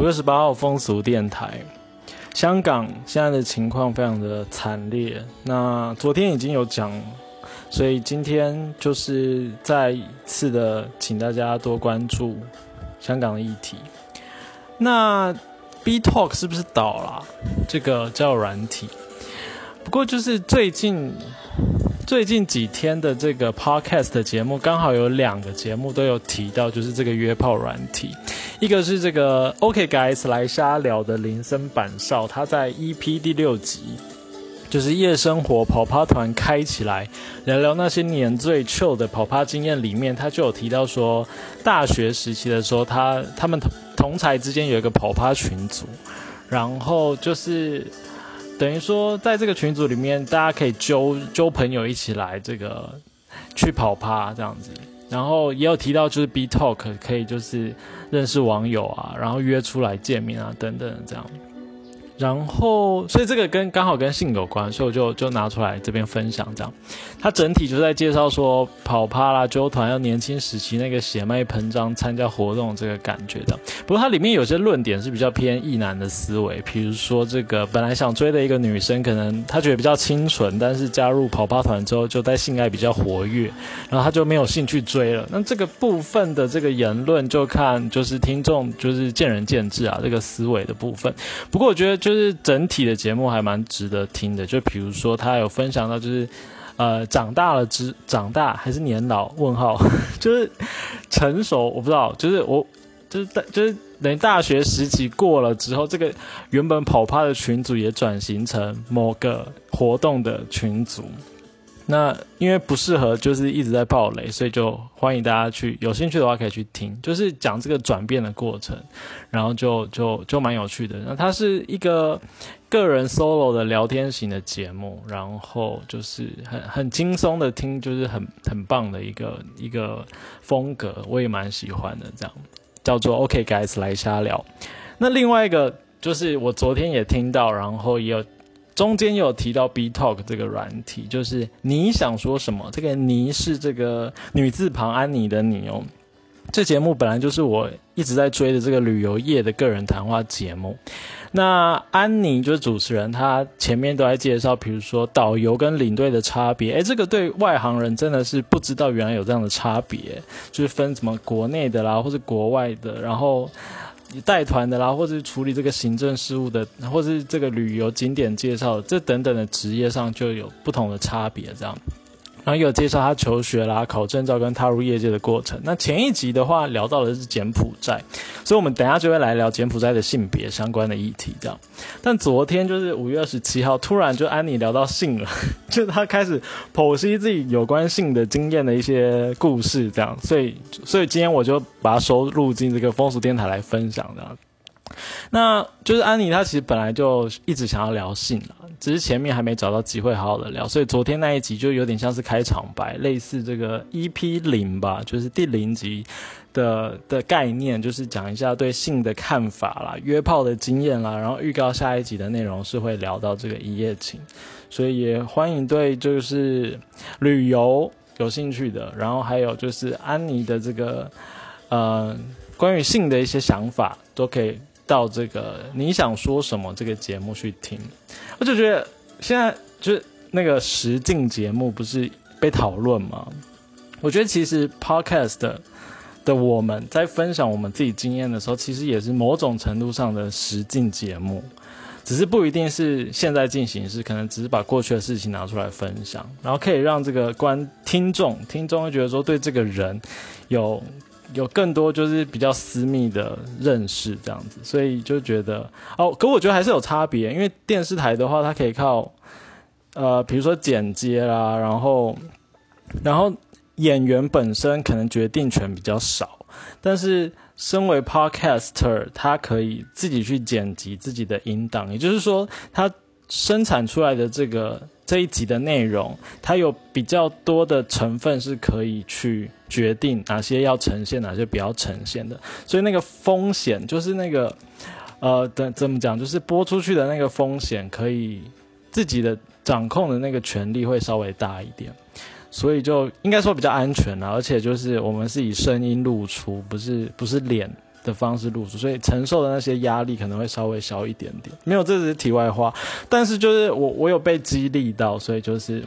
五月十八号风俗电台，香港现在的情况非常的惨烈。那昨天已经有讲，所以今天就是再一次的请大家多关注香港的议题。那 B Talk 是不是倒了？这个叫软体。不过就是最近。最近几天的这个 podcast 节目，刚好有两个节目都有提到，就是这个约炮软体。一个是这个 OK Guys 来瞎聊的林森板少，他在 EP 第六集，就是夜生活跑趴团开起来，聊聊那些年最 chill 的跑趴经验里面，他就有提到说，大学时期的时候，他他们同同才之间有一个跑趴群组，然后就是。等于说，在这个群组里面，大家可以揪揪朋友一起来这个去跑趴这样子，然后也有提到就是 B Talk 可以就是认识网友啊，然后约出来见面啊等等这样。然后，所以这个跟刚好跟性有关，所以我就就拿出来这边分享这样。它整体就在介绍说跑趴啦、揪团要年轻时期那个血脉膨胀、参加活动这个感觉的。不过它里面有些论点是比较偏异男的思维，比如说这个本来想追的一个女生，可能她觉得比较清纯，但是加入跑趴团之后，就在性爱比较活跃，然后她就没有兴趣追了。那这个部分的这个言论，就看就是听众就是见仁见智啊，这个思维的部分。不过我觉得就。就是整体的节目还蛮值得听的，就比如说他有分享到，就是呃长大了之长大还是年老？问号，就是成熟，我不知道，就是我就是大就是等于大学时期过了之后，这个原本跑趴的群组也转型成某个活动的群组。那因为不适合，就是一直在暴雷，所以就欢迎大家去有兴趣的话可以去听，就是讲这个转变的过程，然后就就就蛮有趣的。那它是一个个人 solo 的聊天型的节目，然后就是很很轻松的听，就是很很棒的一个一个风格，我也蛮喜欢的。这样叫做 OK guys 来瞎聊。那另外一个就是我昨天也听到，然后也有。中间有提到 B Talk 这个软体，就是你想说什么？这个“你”是这个女字旁安妮的“你”哦。这节目本来就是我一直在追的这个旅游业的个人谈话节目。那安妮就是主持人，她前面都在介绍，比如说导游跟领队的差别。诶，这个对外行人真的是不知道原来有这样的差别，就是分什么国内的啦，或是国外的，然后。你带团的啦，或者是处理这个行政事务的，或者是这个旅游景点介绍，这等等的职业上就有不同的差别，这样。然后有介绍他求学啦、考证照跟踏入业界的过程。那前一集的话聊到的是柬埔寨，所以我们等下就会来聊柬埔寨的性别相关的议题，这样。但昨天就是五月二十七号，突然就安妮聊到性了，就他开始剖析自己有关性的经验的一些故事，这样。所以，所以今天我就把它收录进这个风俗电台来分享的。那就是安妮，她其实本来就一直想要聊性了，只是前面还没找到机会好好的聊，所以昨天那一集就有点像是开场白，类似这个 EP 零吧，就是第零集的的概念，就是讲一下对性的看法啦，约炮的经验啦，然后预告下一集的内容是会聊到这个一夜情，所以也欢迎对就是旅游有兴趣的，然后还有就是安妮的这个呃关于性的一些想法都可以。到这个你想说什么这个节目去听，我就觉得现在就是那个实境节目不是被讨论吗？我觉得其实 podcast 的我们在分享我们自己经验的时候，其实也是某种程度上的实境节目，只是不一定是现在进行式，可能只是把过去的事情拿出来分享，然后可以让这个观听众听众会觉得说对这个人有。有更多就是比较私密的认识这样子，所以就觉得哦，可我觉得还是有差别，因为电视台的话，它可以靠呃，比如说剪接啦，然后然后演员本身可能决定权比较少，但是身为 podcaster，他可以自己去剪辑自己的音档，也就是说，他生产出来的这个。这一集的内容，它有比较多的成分是可以去决定哪些要呈现，哪些不要呈现的。所以那个风险就是那个，呃，怎怎么讲，就是播出去的那个风险，可以自己的掌控的那个权利会稍微大一点。所以就应该说比较安全了，而且就是我们是以声音露出，不是不是脸的方式入住，所以承受的那些压力可能会稍微小一点点。没有，这只是题外话。但是就是我我有被激励到，所以就是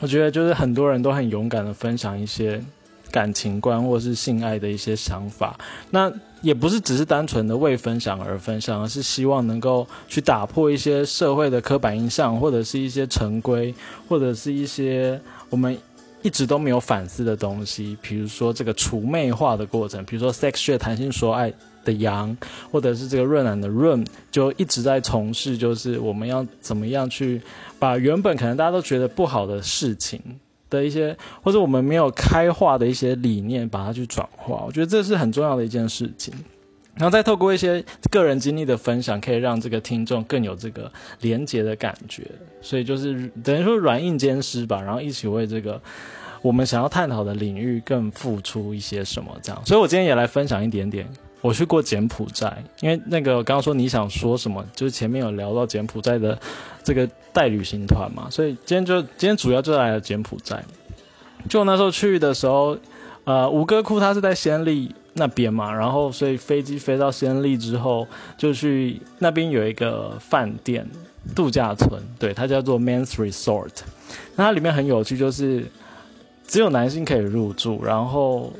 我觉得就是很多人都很勇敢的分享一些感情观或是性爱的一些想法。那也不是只是单纯的为分享而分享，而是希望能够去打破一些社会的刻板印象，或者是一些成规，或者是一些我们。一直都没有反思的东西，比如说这个除魅化的过程，比如说 sex share 谈心说爱的羊，或者是这个润染的润，就一直在从事，就是我们要怎么样去把原本可能大家都觉得不好的事情的一些，或者我们没有开化的一些理念，把它去转化。我觉得这是很重要的一件事情。然后再透过一些个人经历的分享，可以让这个听众更有这个连结的感觉。所以就是等于说软硬兼施吧，然后一起为这个我们想要探讨的领域更付出一些什么这样。所以我今天也来分享一点点，我去过柬埔寨，因为那个刚刚说你想说什么，就是前面有聊到柬埔寨的这个带旅行团嘛，所以今天就今天主要就来了柬埔寨。就那时候去的时候，呃，吴哥窟它是在暹粒。那边嘛，然后所以飞机飞到暹粒之后，就去那边有一个饭店度假村，对，它叫做 Men's Resort。那它里面很有趣，就是只有男性可以入住，然后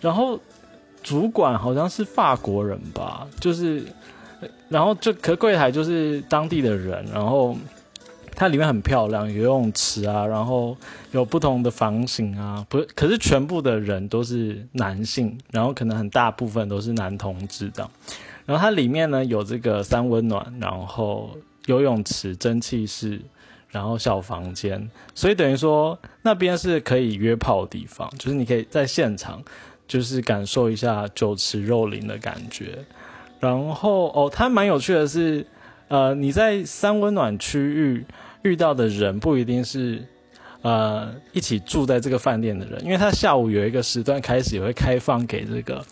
然后主管好像是法国人吧，就是然后就可柜台就是当地的人，然后。它里面很漂亮，游泳池啊，然后有不同的房型啊，不，可是全部的人都是男性，然后可能很大部分都是男同志这样。然后它里面呢有这个三温暖，然后游泳池、蒸汽室，然后小房间，所以等于说那边是可以约炮的地方，就是你可以在现场就是感受一下酒池肉林的感觉。然后哦，它蛮有趣的是，呃，你在三温暖区域。遇到的人不一定是，呃，一起住在这个饭店的人，因为他下午有一个时段开始也会开放给这个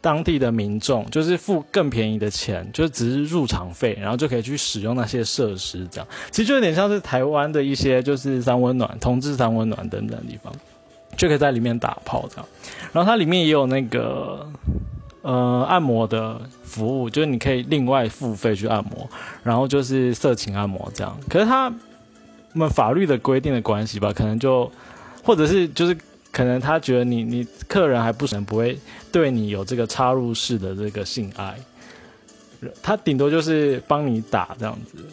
当地的民众，就是付更便宜的钱，就只是入场费，然后就可以去使用那些设施，这样其实就有点像是台湾的一些就是三温暖、同志三温暖等等地方，就可以在里面打炮这样，然后它里面也有那个。呃，按摩的服务就是你可以另外付费去按摩，然后就是色情按摩这样。可是他们法律的规定的关系吧，可能就或者是就是可能他觉得你你客人还不能不会对你有这个插入式的这个性爱，他顶多就是帮你打这样子。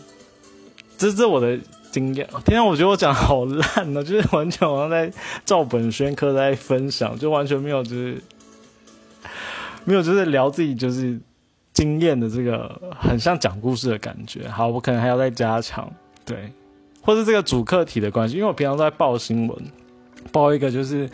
这是我的经验。天啊，我觉得我讲好烂呢，就是完全好像在照本宣科在分享，就完全没有就是。没有，就是聊自己就是经验的这个，很像讲故事的感觉。好，我可能还要再加强，对，或是这个主客体的关系，因为我平常都在报新闻，报一个就是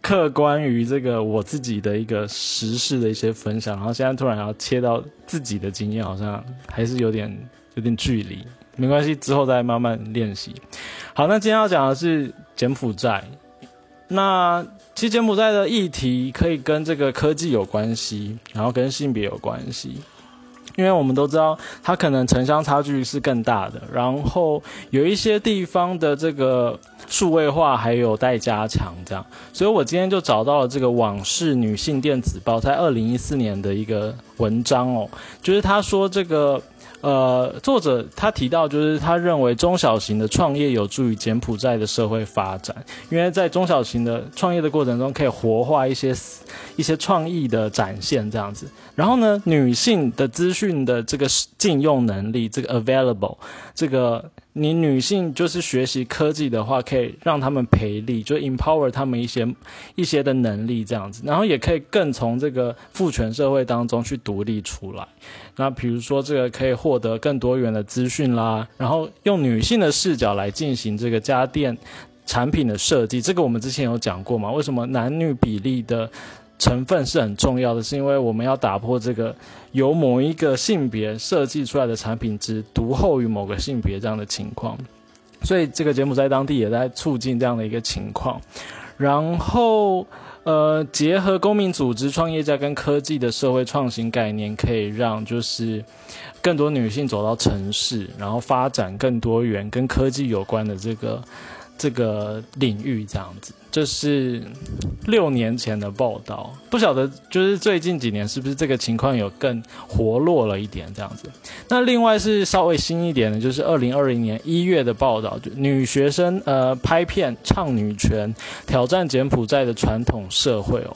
客观于这个我自己的一个时事的一些分享，然后现在突然要切到自己的经验，好像还是有点有点距离。没关系，之后再慢慢练习。好，那今天要讲的是柬埔寨，那。其实柬埔寨的议题可以跟这个科技有关系，然后跟性别有关系，因为我们都知道它可能城乡差距是更大的，然后有一些地方的这个数位化还有待加强，这样，所以我今天就找到了这个《往事女性电子报》在二零一四年的一个文章哦，就是他说这个。呃，作者他提到，就是他认为中小型的创业有助于柬埔寨的社会发展，因为在中小型的创业的过程中，可以活化一些一些创意的展现这样子。然后呢，女性的资讯的这个禁用能力，这个 available，这个。你女性就是学习科技的话，可以让他们培力，就 empower 他们一些一些的能力这样子，然后也可以更从这个父权社会当中去独立出来。那比如说这个可以获得更多元的资讯啦，然后用女性的视角来进行这个家电产品的设计，这个我们之前有讲过嘛？为什么男女比例的？成分是很重要的，是因为我们要打破这个由某一个性别设计出来的产品只独厚于某个性别这样的情况，所以这个节目在当地也在促进这样的一个情况。然后，呃，结合公民组织、创业家跟科技的社会创新概念，可以让就是更多女性走到城市，然后发展更多元跟科技有关的这个这个领域，这样子，就是。六年前的报道，不晓得就是最近几年是不是这个情况有更活络了一点这样子。那另外是稍微新一点的，就是二零二零年一月的报道，就女学生呃拍片唱女权，挑战柬埔寨的传统社会哦。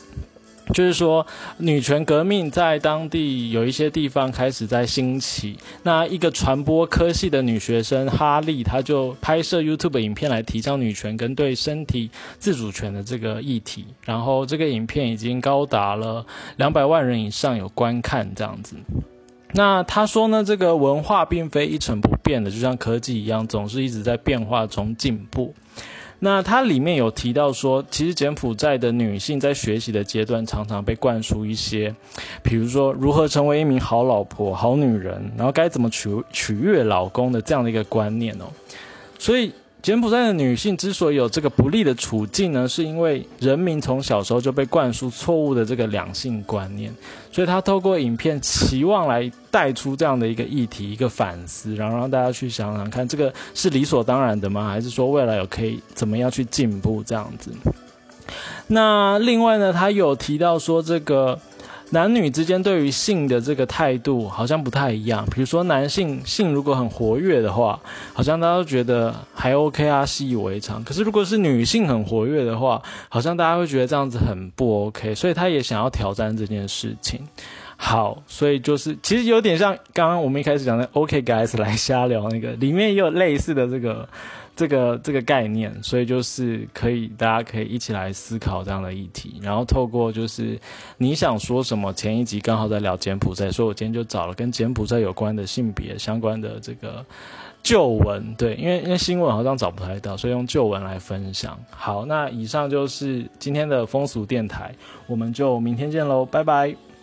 就是说，女权革命在当地有一些地方开始在兴起。那一个传播科系的女学生哈利，她就拍摄 YouTube 影片来提倡女权跟对身体自主权的这个议题。然后这个影片已经高达了两百万人以上有观看这样子。那他说呢，这个文化并非一成不变的，就像科技一样，总是一直在变化中进步。那它里面有提到说，其实柬埔寨的女性在学习的阶段，常常被灌输一些，比如说如何成为一名好老婆、好女人，然后该怎么取取悦老公的这样的一个观念哦，所以。柬埔寨的女性之所以有这个不利的处境呢，是因为人民从小时候就被灌输错误的这个两性观念，所以他透过影片期望来带出这样的一个议题、一个反思，然后让大家去想想看，这个是理所当然的吗？还是说未来有可以怎么样去进步这样子？那另外呢，他有提到说这个。男女之间对于性的这个态度好像不太一样。比如说，男性性如果很活跃的话，好像大家都觉得还 OK 啊，习以为常。可是如果是女性很活跃的话，好像大家会觉得这样子很不 OK。所以他也想要挑战这件事情。好，所以就是其实有点像刚刚我们一开始讲的 OK guys 来瞎聊那个，里面也有类似的这个。这个这个概念，所以就是可以，大家可以一起来思考这样的议题，然后透过就是你想说什么，前一集刚好在聊柬埔寨，所以我今天就找了跟柬埔寨有关的性别相关的这个旧闻，对，因为因为新闻好像找不太到，所以用旧闻来分享。好，那以上就是今天的风俗电台，我们就明天见喽，拜拜。